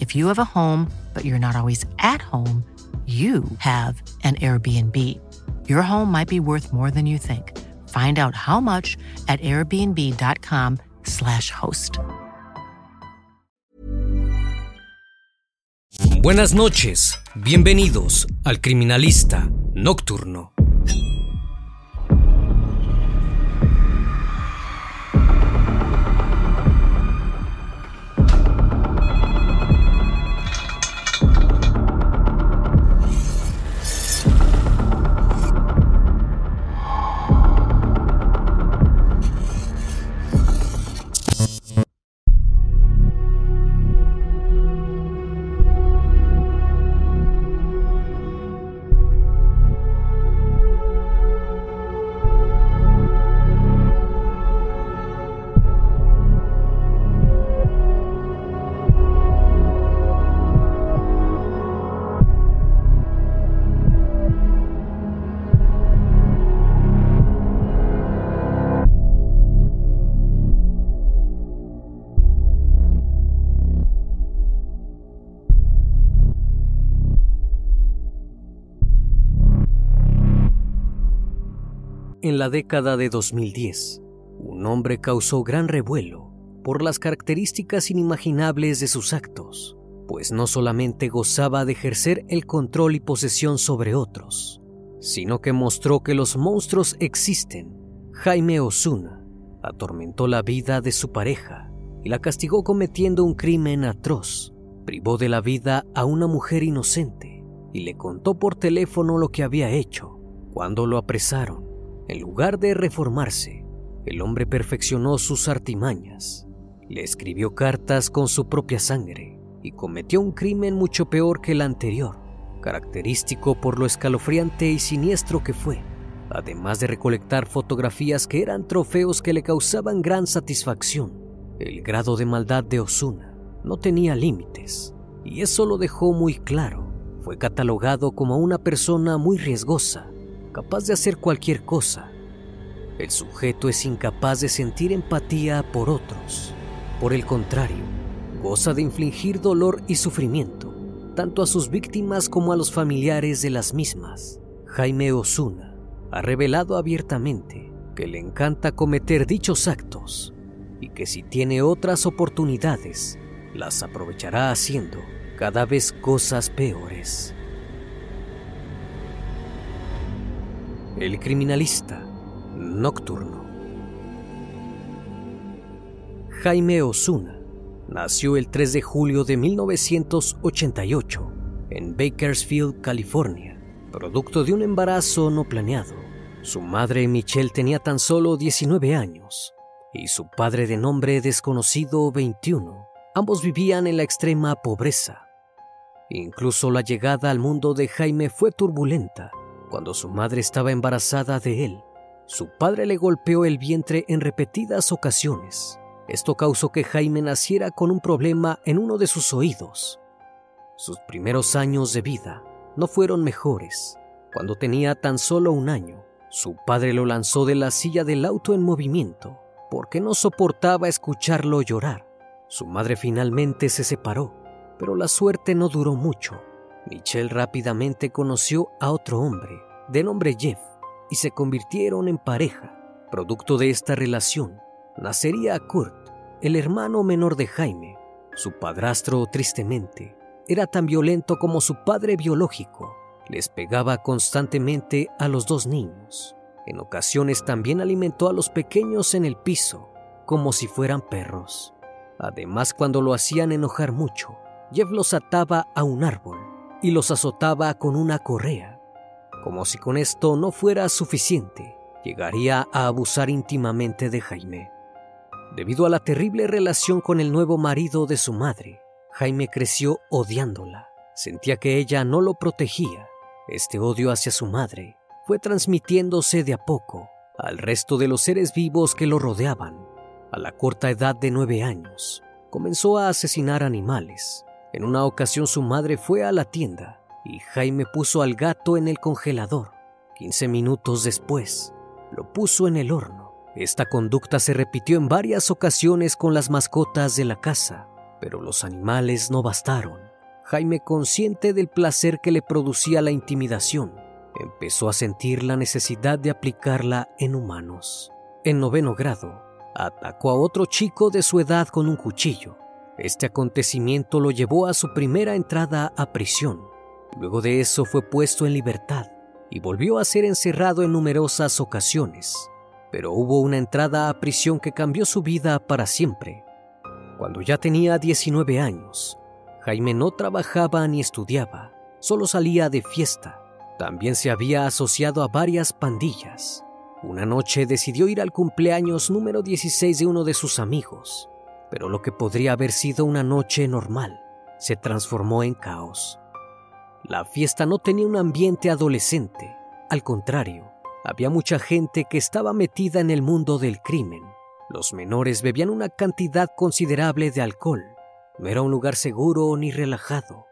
If you have a home, but you're not always at home, you have an Airbnb. Your home might be worth more than you think. Find out how much at airbnb.com/slash host. Buenas noches, bienvenidos al Criminalista Nocturno. En la década de 2010, un hombre causó gran revuelo por las características inimaginables de sus actos, pues no solamente gozaba de ejercer el control y posesión sobre otros, sino que mostró que los monstruos existen. Jaime Osuna atormentó la vida de su pareja y la castigó cometiendo un crimen atroz. Privó de la vida a una mujer inocente y le contó por teléfono lo que había hecho. Cuando lo apresaron, en lugar de reformarse, el hombre perfeccionó sus artimañas, le escribió cartas con su propia sangre y cometió un crimen mucho peor que el anterior, característico por lo escalofriante y siniestro que fue, además de recolectar fotografías que eran trofeos que le causaban gran satisfacción. El grado de maldad de Osuna no tenía límites, y eso lo dejó muy claro. Fue catalogado como una persona muy riesgosa, capaz de hacer cualquier cosa. El sujeto es incapaz de sentir empatía por otros. Por el contrario, goza de infligir dolor y sufrimiento, tanto a sus víctimas como a los familiares de las mismas. Jaime Osuna ha revelado abiertamente que le encanta cometer dichos actos y que si tiene otras oportunidades, las aprovechará haciendo cada vez cosas peores. El criminalista nocturno. Jaime Osuna nació el 3 de julio de 1988 en Bakersfield, California, producto de un embarazo no planeado. Su madre Michelle tenía tan solo 19 años y su padre de nombre desconocido 21. Ambos vivían en la extrema pobreza. Incluso la llegada al mundo de Jaime fue turbulenta cuando su madre estaba embarazada de él. Su padre le golpeó el vientre en repetidas ocasiones. Esto causó que Jaime naciera con un problema en uno de sus oídos. Sus primeros años de vida no fueron mejores. Cuando tenía tan solo un año, su padre lo lanzó de la silla del auto en movimiento porque no soportaba escucharlo llorar. Su madre finalmente se separó, pero la suerte no duró mucho. Michelle rápidamente conoció a otro hombre, de nombre Jeff, y se convirtieron en pareja. Producto de esta relación, nacería Kurt, el hermano menor de Jaime. Su padrastro, tristemente, era tan violento como su padre biológico les pegaba constantemente a los dos niños. En ocasiones también alimentó a los pequeños en el piso, como si fueran perros. Además, cuando lo hacían enojar mucho, Jeff los ataba a un árbol y los azotaba con una correa. Como si con esto no fuera suficiente, llegaría a abusar íntimamente de Jaime. Debido a la terrible relación con el nuevo marido de su madre, Jaime creció odiándola. Sentía que ella no lo protegía este odio hacia su madre fue transmitiéndose de a poco al resto de los seres vivos que lo rodeaban. A la corta edad de nueve años, comenzó a asesinar animales. En una ocasión su madre fue a la tienda y Jaime puso al gato en el congelador. Quince minutos después, lo puso en el horno. Esta conducta se repitió en varias ocasiones con las mascotas de la casa, pero los animales no bastaron. Jaime, consciente del placer que le producía la intimidación, empezó a sentir la necesidad de aplicarla en humanos. En noveno grado, atacó a otro chico de su edad con un cuchillo. Este acontecimiento lo llevó a su primera entrada a prisión. Luego de eso fue puesto en libertad y volvió a ser encerrado en numerosas ocasiones. Pero hubo una entrada a prisión que cambió su vida para siempre. Cuando ya tenía 19 años, Jaime no trabajaba ni estudiaba, solo salía de fiesta. También se había asociado a varias pandillas. Una noche decidió ir al cumpleaños número 16 de uno de sus amigos, pero lo que podría haber sido una noche normal se transformó en caos. La fiesta no tenía un ambiente adolescente, al contrario, había mucha gente que estaba metida en el mundo del crimen. Los menores bebían una cantidad considerable de alcohol no era un lugar seguro ni relajado.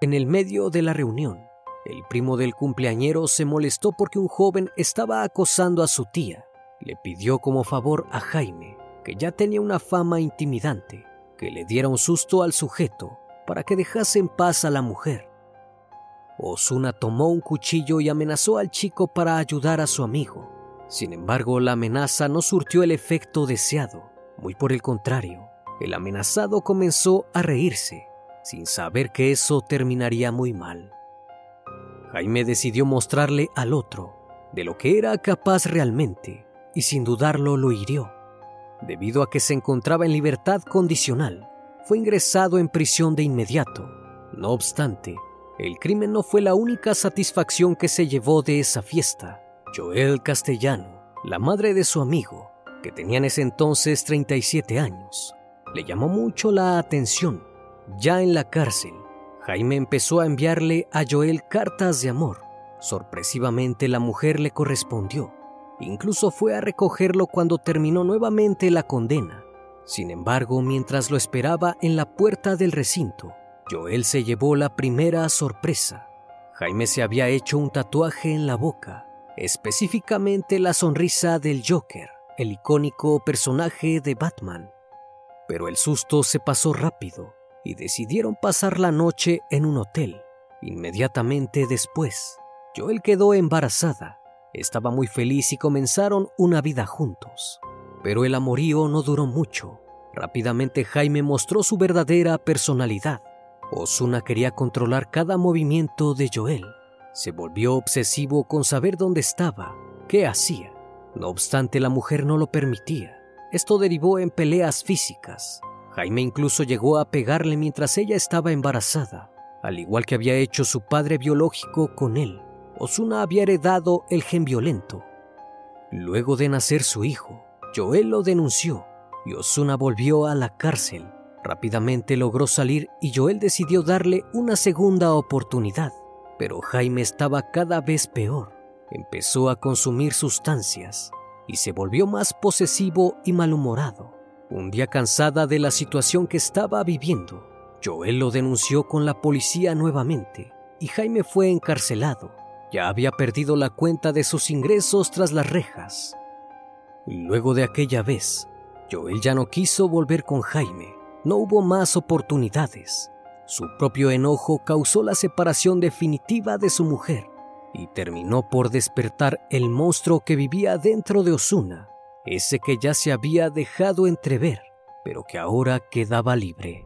En el medio de la reunión, el primo del cumpleañero se molestó porque un joven estaba acosando a su tía. Le pidió como favor a Jaime, que ya tenía una fama intimidante, que le diera un susto al sujeto para que dejase en paz a la mujer. Osuna tomó un cuchillo y amenazó al chico para ayudar a su amigo. Sin embargo, la amenaza no surtió el efecto deseado, muy por el contrario el amenazado comenzó a reírse, sin saber que eso terminaría muy mal. Jaime decidió mostrarle al otro de lo que era capaz realmente y sin dudarlo lo hirió. Debido a que se encontraba en libertad condicional, fue ingresado en prisión de inmediato. No obstante, el crimen no fue la única satisfacción que se llevó de esa fiesta. Joel Castellano, la madre de su amigo, que tenía en ese entonces 37 años, le llamó mucho la atención. Ya en la cárcel, Jaime empezó a enviarle a Joel cartas de amor. Sorpresivamente la mujer le correspondió. Incluso fue a recogerlo cuando terminó nuevamente la condena. Sin embargo, mientras lo esperaba en la puerta del recinto, Joel se llevó la primera sorpresa. Jaime se había hecho un tatuaje en la boca, específicamente la sonrisa del Joker, el icónico personaje de Batman. Pero el susto se pasó rápido y decidieron pasar la noche en un hotel. Inmediatamente después, Joel quedó embarazada. Estaba muy feliz y comenzaron una vida juntos. Pero el amorío no duró mucho. Rápidamente Jaime mostró su verdadera personalidad. Osuna quería controlar cada movimiento de Joel. Se volvió obsesivo con saber dónde estaba, qué hacía. No obstante, la mujer no lo permitía. Esto derivó en peleas físicas. Jaime incluso llegó a pegarle mientras ella estaba embarazada, al igual que había hecho su padre biológico con él. Osuna había heredado el gen violento. Luego de nacer su hijo, Joel lo denunció y Osuna volvió a la cárcel. Rápidamente logró salir y Joel decidió darle una segunda oportunidad, pero Jaime estaba cada vez peor. Empezó a consumir sustancias y se volvió más posesivo y malhumorado. Un día cansada de la situación que estaba viviendo, Joel lo denunció con la policía nuevamente. y Jaime fue encarcelado. Ya había perdido la cuenta de sus ingresos tras las rejas. Luego de aquella vez, Joel ya no quiso volver con Jaime. No hubo más oportunidades. Su propio enojo causó la separación definitiva de su mujer y terminó por despertar el monstruo que vivía dentro de Osuna, ese que ya se había dejado entrever, pero que ahora quedaba libre.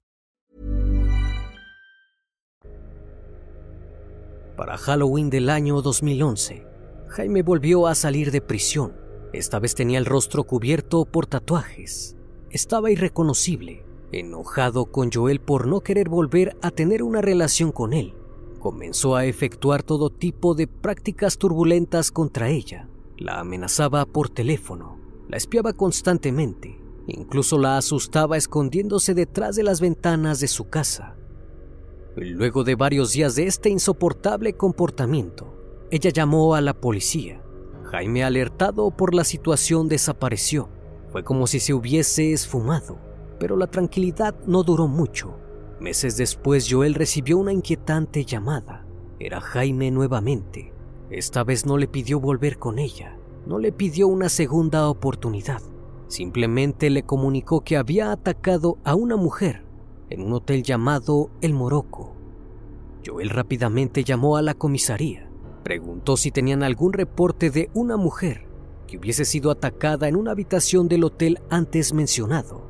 Para Halloween del año 2011, Jaime volvió a salir de prisión. Esta vez tenía el rostro cubierto por tatuajes. Estaba irreconocible, enojado con Joel por no querer volver a tener una relación con él. Comenzó a efectuar todo tipo de prácticas turbulentas contra ella. La amenazaba por teléfono, la espiaba constantemente, incluso la asustaba escondiéndose detrás de las ventanas de su casa. Luego de varios días de este insoportable comportamiento, ella llamó a la policía. Jaime, alertado por la situación, desapareció. Fue como si se hubiese esfumado, pero la tranquilidad no duró mucho. Meses después, Joel recibió una inquietante llamada. Era Jaime nuevamente. Esta vez no le pidió volver con ella, no le pidió una segunda oportunidad. Simplemente le comunicó que había atacado a una mujer en un hotel llamado El Morocco. Joel rápidamente llamó a la comisaría. Preguntó si tenían algún reporte de una mujer que hubiese sido atacada en una habitación del hotel antes mencionado.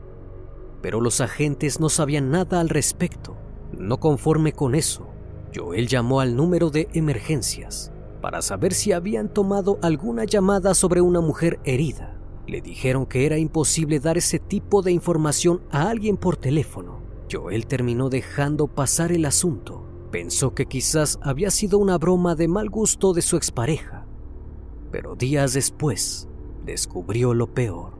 Pero los agentes no sabían nada al respecto. No conforme con eso, Joel llamó al número de emergencias para saber si habían tomado alguna llamada sobre una mujer herida. Le dijeron que era imposible dar ese tipo de información a alguien por teléfono. Joel terminó dejando pasar el asunto. Pensó que quizás había sido una broma de mal gusto de su expareja. Pero días después, descubrió lo peor.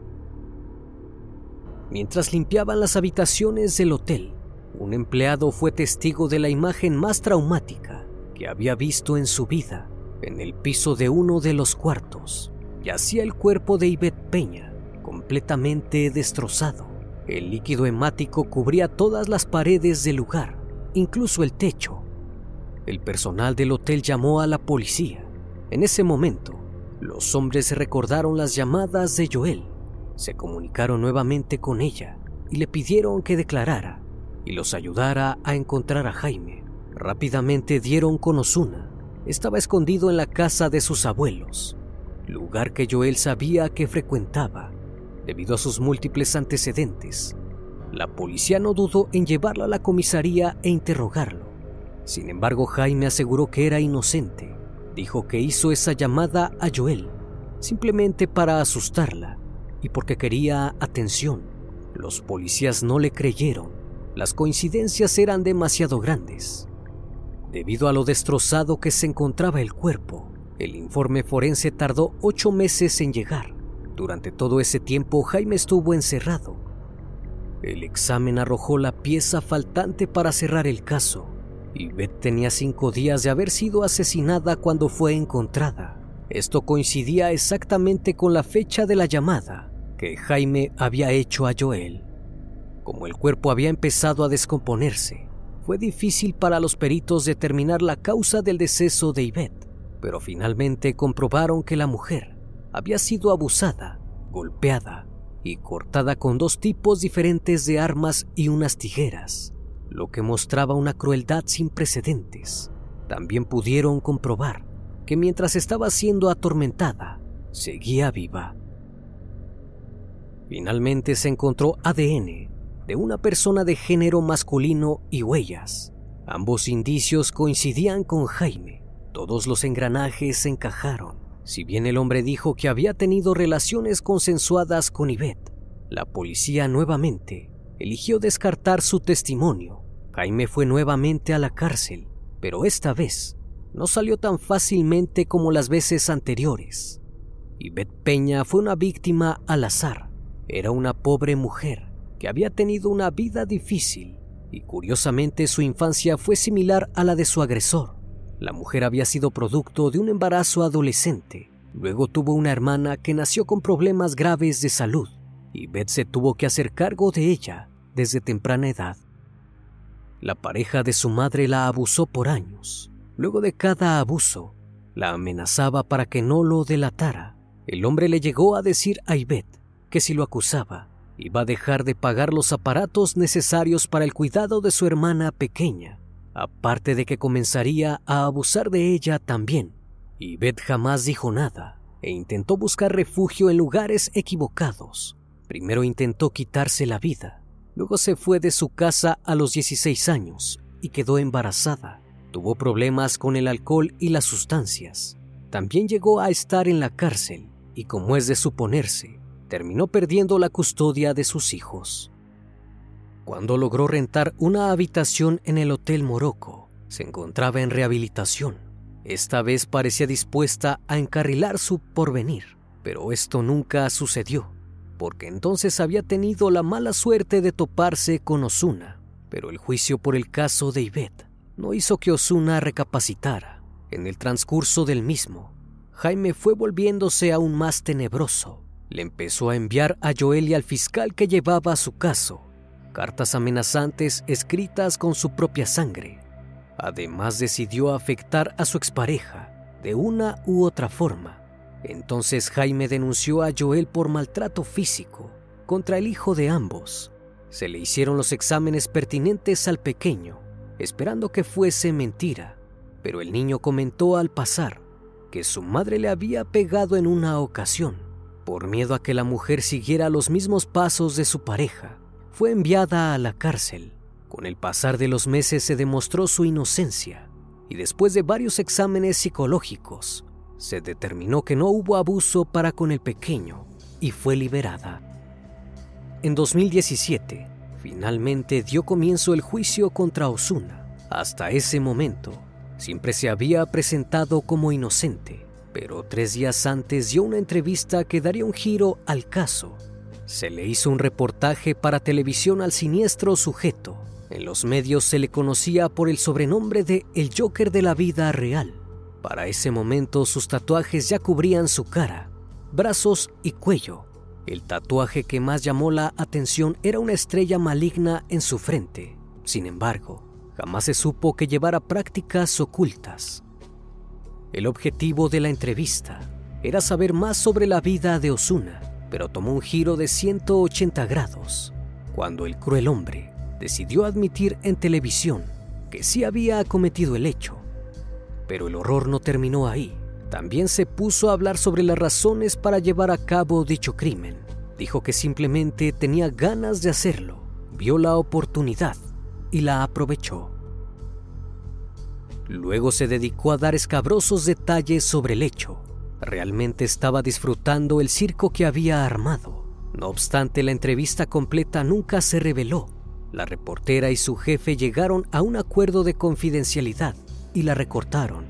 Mientras limpiaban las habitaciones del hotel, un empleado fue testigo de la imagen más traumática que había visto en su vida. En el piso de uno de los cuartos yacía el cuerpo de Ivette Peña, completamente destrozado. El líquido hemático cubría todas las paredes del lugar, incluso el techo. El personal del hotel llamó a la policía. En ese momento, los hombres recordaron las llamadas de Joel. Se comunicaron nuevamente con ella y le pidieron que declarara y los ayudara a encontrar a Jaime. Rápidamente dieron con Osuna. Estaba escondido en la casa de sus abuelos, lugar que Joel sabía que frecuentaba debido a sus múltiples antecedentes. La policía no dudó en llevarlo a la comisaría e interrogarlo. Sin embargo, Jaime aseguró que era inocente. Dijo que hizo esa llamada a Joel simplemente para asustarla y porque quería atención. Los policías no le creyeron. Las coincidencias eran demasiado grandes. Debido a lo destrozado que se encontraba el cuerpo, el informe forense tardó ocho meses en llegar. Durante todo ese tiempo Jaime estuvo encerrado. El examen arrojó la pieza faltante para cerrar el caso. y Beth tenía cinco días de haber sido asesinada cuando fue encontrada. Esto coincidía exactamente con la fecha de la llamada que Jaime había hecho a Joel. Como el cuerpo había empezado a descomponerse, fue difícil para los peritos determinar la causa del deceso de Yvette, pero finalmente comprobaron que la mujer había sido abusada, golpeada y cortada con dos tipos diferentes de armas y unas tijeras, lo que mostraba una crueldad sin precedentes. También pudieron comprobar que mientras estaba siendo atormentada, seguía viva. Finalmente se encontró ADN de una persona de género masculino y huellas. Ambos indicios coincidían con Jaime. Todos los engranajes se encajaron. Si bien el hombre dijo que había tenido relaciones consensuadas con Yvette, la policía nuevamente eligió descartar su testimonio. Jaime fue nuevamente a la cárcel, pero esta vez no salió tan fácilmente como las veces anteriores. Yvette Peña fue una víctima al azar. Era una pobre mujer que había tenido una vida difícil y curiosamente su infancia fue similar a la de su agresor. La mujer había sido producto de un embarazo adolescente. Luego tuvo una hermana que nació con problemas graves de salud y Beth se tuvo que hacer cargo de ella desde temprana edad. La pareja de su madre la abusó por años. Luego de cada abuso, la amenazaba para que no lo delatara. El hombre le llegó a decir a Ivette que si lo acusaba, iba a dejar de pagar los aparatos necesarios para el cuidado de su hermana pequeña, aparte de que comenzaría a abusar de ella también. Ivette jamás dijo nada e intentó buscar refugio en lugares equivocados. Primero intentó quitarse la vida, luego se fue de su casa a los 16 años y quedó embarazada. Tuvo problemas con el alcohol y las sustancias. También llegó a estar en la cárcel y como es de suponerse, terminó perdiendo la custodia de sus hijos. Cuando logró rentar una habitación en el Hotel Morocco, se encontraba en rehabilitación. Esta vez parecía dispuesta a encarrilar su porvenir, pero esto nunca sucedió, porque entonces había tenido la mala suerte de toparse con Osuna. Pero el juicio por el caso de Ivette no hizo que Osuna recapacitara. En el transcurso del mismo, Jaime fue volviéndose aún más tenebroso le empezó a enviar a Joel y al fiscal que llevaba su caso cartas amenazantes escritas con su propia sangre. Además decidió afectar a su expareja de una u otra forma. Entonces Jaime denunció a Joel por maltrato físico contra el hijo de ambos. Se le hicieron los exámenes pertinentes al pequeño, esperando que fuese mentira, pero el niño comentó al pasar que su madre le había pegado en una ocasión por miedo a que la mujer siguiera los mismos pasos de su pareja, fue enviada a la cárcel. Con el pasar de los meses se demostró su inocencia y después de varios exámenes psicológicos, se determinó que no hubo abuso para con el pequeño y fue liberada. En 2017, finalmente dio comienzo el juicio contra Osuna. Hasta ese momento, siempre se había presentado como inocente pero tres días antes dio una entrevista que daría un giro al caso. Se le hizo un reportaje para televisión al siniestro sujeto. En los medios se le conocía por el sobrenombre de El Joker de la vida real. Para ese momento sus tatuajes ya cubrían su cara, brazos y cuello. El tatuaje que más llamó la atención era una estrella maligna en su frente. Sin embargo, jamás se supo que llevara prácticas ocultas. El objetivo de la entrevista era saber más sobre la vida de Osuna, pero tomó un giro de 180 grados cuando el cruel hombre decidió admitir en televisión que sí había cometido el hecho. Pero el horror no terminó ahí. También se puso a hablar sobre las razones para llevar a cabo dicho crimen. Dijo que simplemente tenía ganas de hacerlo, vio la oportunidad y la aprovechó. Luego se dedicó a dar escabrosos detalles sobre el hecho. Realmente estaba disfrutando el circo que había armado. No obstante, la entrevista completa nunca se reveló. La reportera y su jefe llegaron a un acuerdo de confidencialidad y la recortaron.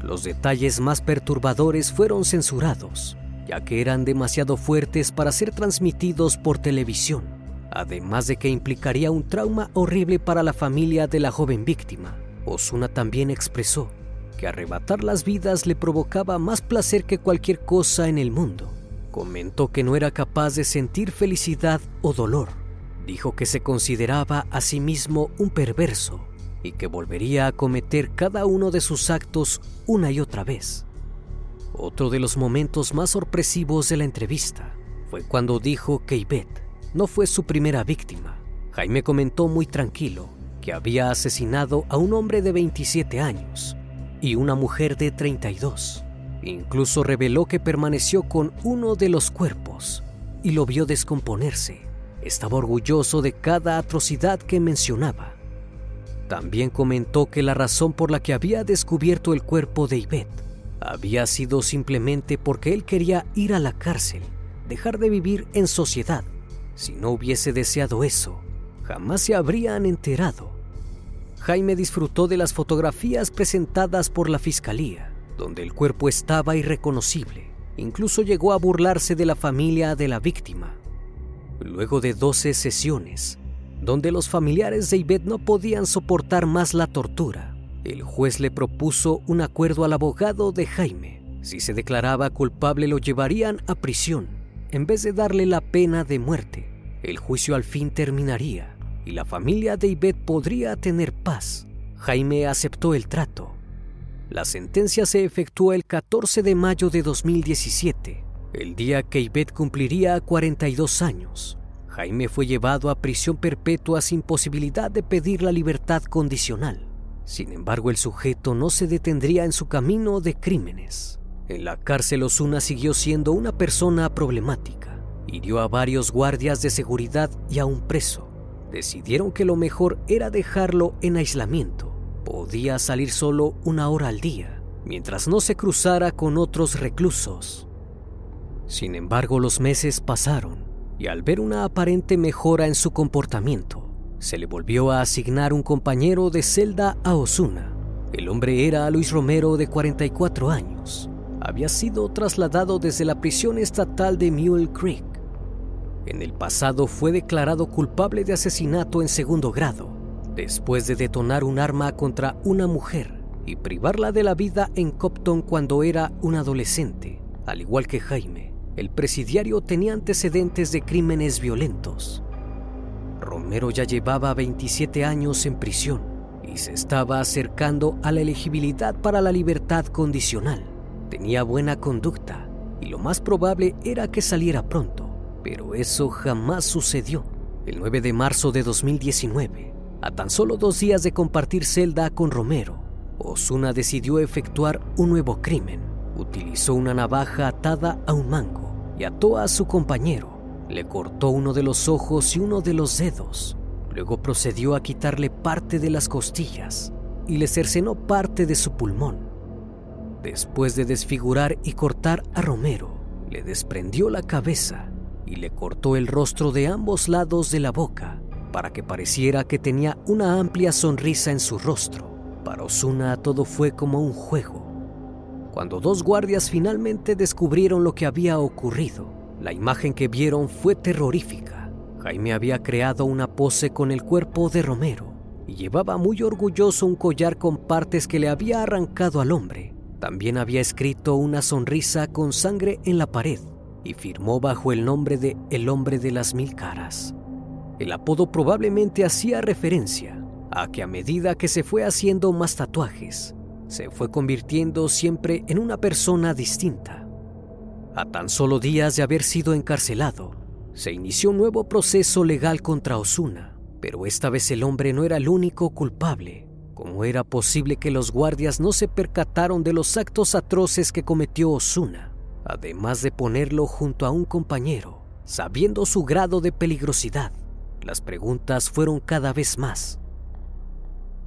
Los detalles más perturbadores fueron censurados, ya que eran demasiado fuertes para ser transmitidos por televisión, además de que implicaría un trauma horrible para la familia de la joven víctima. Osuna también expresó que arrebatar las vidas le provocaba más placer que cualquier cosa en el mundo. Comentó que no era capaz de sentir felicidad o dolor. Dijo que se consideraba a sí mismo un perverso y que volvería a cometer cada uno de sus actos una y otra vez. Otro de los momentos más sorpresivos de la entrevista fue cuando dijo que Ivette no fue su primera víctima. Jaime comentó muy tranquilo que había asesinado a un hombre de 27 años y una mujer de 32. Incluso reveló que permaneció con uno de los cuerpos y lo vio descomponerse. Estaba orgulloso de cada atrocidad que mencionaba. También comentó que la razón por la que había descubierto el cuerpo de Ivette había sido simplemente porque él quería ir a la cárcel, dejar de vivir en sociedad. Si no hubiese deseado eso, jamás se habrían enterado. Jaime disfrutó de las fotografías presentadas por la fiscalía, donde el cuerpo estaba irreconocible. Incluso llegó a burlarse de la familia de la víctima. Luego de 12 sesiones, donde los familiares de Ivette no podían soportar más la tortura, el juez le propuso un acuerdo al abogado de Jaime. Si se declaraba culpable lo llevarían a prisión, en vez de darle la pena de muerte. El juicio al fin terminaría y la familia de Ivette podría tener paz. Jaime aceptó el trato. La sentencia se efectuó el 14 de mayo de 2017, el día que Ivette cumpliría 42 años. Jaime fue llevado a prisión perpetua sin posibilidad de pedir la libertad condicional. Sin embargo, el sujeto no se detendría en su camino de crímenes. En la cárcel Osuna siguió siendo una persona problemática. Hirió a varios guardias de seguridad y a un preso. Decidieron que lo mejor era dejarlo en aislamiento. Podía salir solo una hora al día, mientras no se cruzara con otros reclusos. Sin embargo, los meses pasaron y al ver una aparente mejora en su comportamiento, se le volvió a asignar un compañero de celda a Osuna. El hombre era Luis Romero de 44 años. Había sido trasladado desde la prisión estatal de Mule Creek. En el pasado fue declarado culpable de asesinato en segundo grado, después de detonar un arma contra una mujer y privarla de la vida en Copton cuando era un adolescente. Al igual que Jaime, el presidiario tenía antecedentes de crímenes violentos. Romero ya llevaba 27 años en prisión y se estaba acercando a la elegibilidad para la libertad condicional. Tenía buena conducta y lo más probable era que saliera pronto, pero eso jamás sucedió. El 9 de marzo de 2019, a tan solo dos días de compartir celda con Romero, Osuna decidió efectuar un nuevo crimen. Utilizó una navaja atada a un mango y ató a su compañero le cortó uno de los ojos y uno de los dedos. Luego procedió a quitarle parte de las costillas y le cercenó parte de su pulmón. Después de desfigurar y cortar a Romero, le desprendió la cabeza y le cortó el rostro de ambos lados de la boca para que pareciera que tenía una amplia sonrisa en su rostro. Para Osuna todo fue como un juego. Cuando dos guardias finalmente descubrieron lo que había ocurrido, la imagen que vieron fue terrorífica. Jaime había creado una pose con el cuerpo de Romero y llevaba muy orgulloso un collar con partes que le había arrancado al hombre. También había escrito una sonrisa con sangre en la pared y firmó bajo el nombre de El hombre de las mil caras. El apodo probablemente hacía referencia a que a medida que se fue haciendo más tatuajes, se fue convirtiendo siempre en una persona distinta a tan solo días de haber sido encarcelado, se inició un nuevo proceso legal contra Osuna, pero esta vez el hombre no era el único culpable. ¿Cómo era posible que los guardias no se percataron de los actos atroces que cometió Osuna, además de ponerlo junto a un compañero, sabiendo su grado de peligrosidad? Las preguntas fueron cada vez más.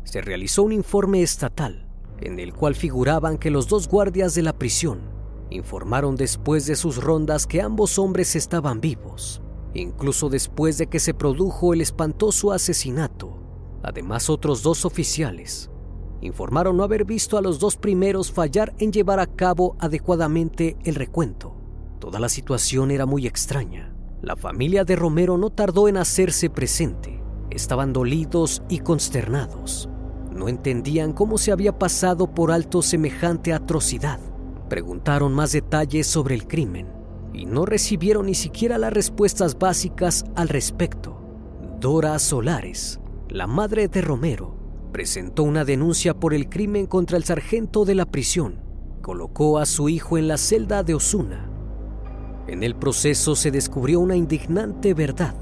Se realizó un informe estatal en el cual figuraban que los dos guardias de la prisión informaron después de sus rondas que ambos hombres estaban vivos, incluso después de que se produjo el espantoso asesinato. Además, otros dos oficiales informaron no haber visto a los dos primeros fallar en llevar a cabo adecuadamente el recuento. Toda la situación era muy extraña. La familia de Romero no tardó en hacerse presente. Estaban dolidos y consternados. No entendían cómo se había pasado por alto semejante atrocidad. Preguntaron más detalles sobre el crimen y no recibieron ni siquiera las respuestas básicas al respecto. Dora Solares, la madre de Romero, presentó una denuncia por el crimen contra el sargento de la prisión. Colocó a su hijo en la celda de Osuna. En el proceso se descubrió una indignante verdad.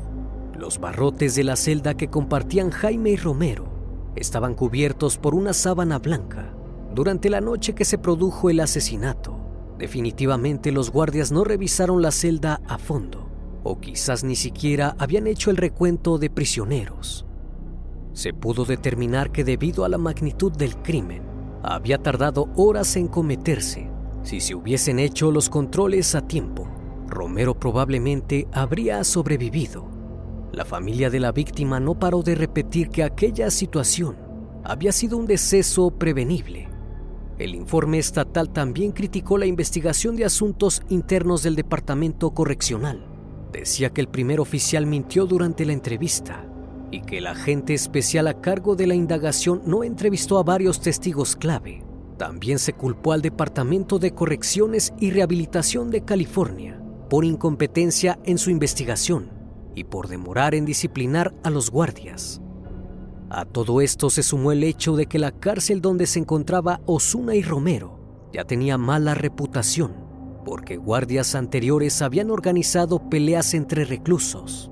Los barrotes de la celda que compartían Jaime y Romero estaban cubiertos por una sábana blanca durante la noche que se produjo el asesinato. Definitivamente los guardias no revisaron la celda a fondo, o quizás ni siquiera habían hecho el recuento de prisioneros. Se pudo determinar que debido a la magnitud del crimen, había tardado horas en cometerse. Si se hubiesen hecho los controles a tiempo, Romero probablemente habría sobrevivido. La familia de la víctima no paró de repetir que aquella situación había sido un deceso prevenible el informe estatal también criticó la investigación de asuntos internos del Departamento Correccional. Decía que el primer oficial mintió durante la entrevista y que el agente especial a cargo de la indagación no entrevistó a varios testigos clave. También se culpó al Departamento de Correcciones y Rehabilitación de California por incompetencia en su investigación y por demorar en disciplinar a los guardias. A todo esto se sumó el hecho de que la cárcel donde se encontraba Osuna y Romero ya tenía mala reputación, porque guardias anteriores habían organizado peleas entre reclusos.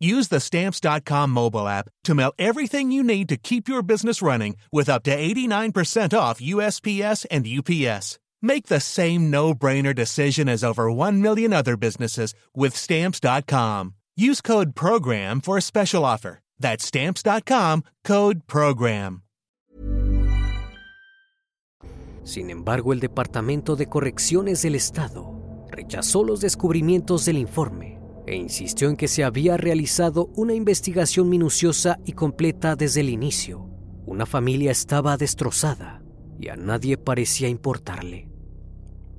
Use the Stamps.com mobile app to mail everything you need to keep your business running with up to 89% off USPS and UPS. Make the same no brainer decision as over 1 million other businesses with Stamps.com. Use code PROGRAM for a special offer. That's Stamps.com code PROGRAM. Sin embargo, el Departamento de Correcciones del Estado rechazó los descubrimientos del informe e insistió en que se había realizado una investigación minuciosa y completa desde el inicio. Una familia estaba destrozada y a nadie parecía importarle.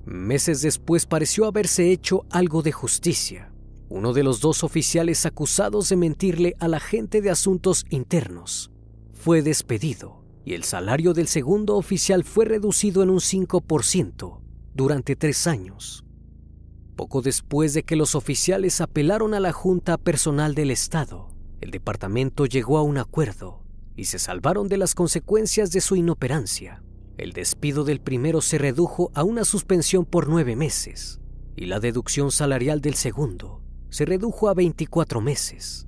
Meses después pareció haberse hecho algo de justicia. Uno de los dos oficiales acusados de mentirle al agente de asuntos internos fue despedido y el salario del segundo oficial fue reducido en un 5% durante tres años. Poco después de que los oficiales apelaron a la Junta Personal del Estado, el departamento llegó a un acuerdo y se salvaron de las consecuencias de su inoperancia. El despido del primero se redujo a una suspensión por nueve meses y la deducción salarial del segundo se redujo a 24 meses.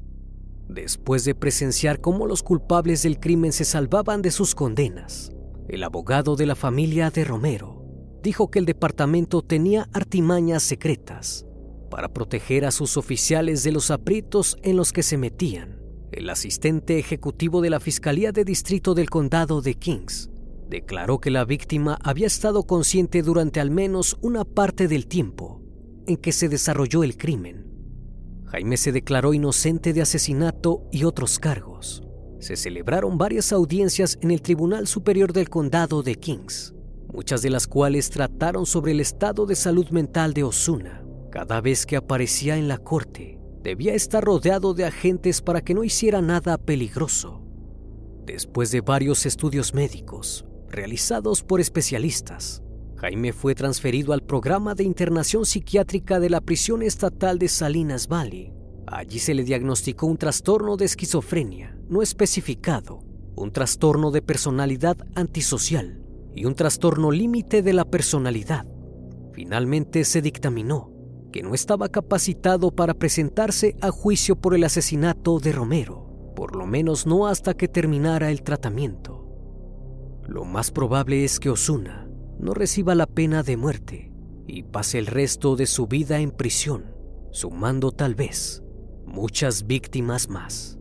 Después de presenciar cómo los culpables del crimen se salvaban de sus condenas, el abogado de la familia de Romero dijo que el departamento tenía artimañas secretas para proteger a sus oficiales de los aprietos en los que se metían. El asistente ejecutivo de la Fiscalía de Distrito del Condado de Kings declaró que la víctima había estado consciente durante al menos una parte del tiempo en que se desarrolló el crimen. Jaime se declaró inocente de asesinato y otros cargos. Se celebraron varias audiencias en el Tribunal Superior del Condado de Kings muchas de las cuales trataron sobre el estado de salud mental de Osuna. Cada vez que aparecía en la corte, debía estar rodeado de agentes para que no hiciera nada peligroso. Después de varios estudios médicos realizados por especialistas, Jaime fue transferido al programa de internación psiquiátrica de la prisión estatal de Salinas Valley. Allí se le diagnosticó un trastorno de esquizofrenia no especificado, un trastorno de personalidad antisocial y un trastorno límite de la personalidad. Finalmente se dictaminó que no estaba capacitado para presentarse a juicio por el asesinato de Romero, por lo menos no hasta que terminara el tratamiento. Lo más probable es que Osuna no reciba la pena de muerte y pase el resto de su vida en prisión, sumando tal vez muchas víctimas más.